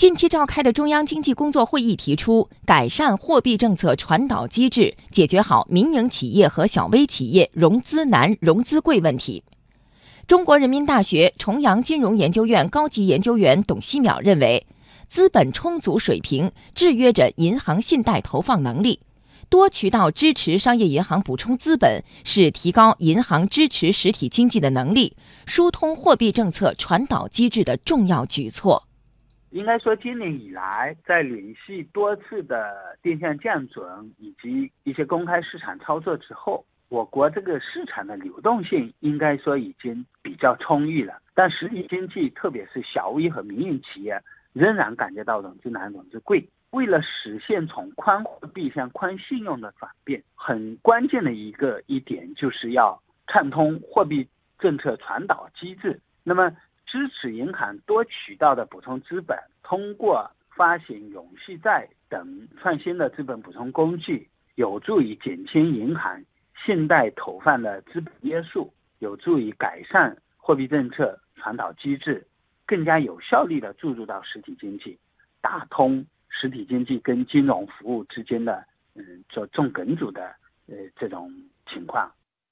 近期召开的中央经济工作会议提出，改善货币政策传导机制，解决好民营企业和小微企业融资难、融资贵问题。中国人民大学重阳金融研究院高级研究员董希淼认为，资本充足水平制约着银行信贷投放能力，多渠道支持商业银行补充资本，是提高银行支持实体经济的能力、疏通货币政策传导机制的重要举措。应该说，今年以来，在连续多次的定向降准以及一些公开市场操作之后，我国这个市场的流动性应该说已经比较充裕了。但实体经济，特别是小微和民营企业，仍然感觉到融资难、融资贵。为了实现从宽货币向宽信用的转变，很关键的一个一点就是要畅通货币政策传导机制。那么，支持银行多渠道的补充资本，通过发行永续债等创新的资本补充工具，有助于减轻银行信贷投放的资本约束，有助于改善货币政策传导机制，更加有效率地注入到实体经济，打通实体经济跟金融服务之间的嗯做重梗阻的呃这种情况。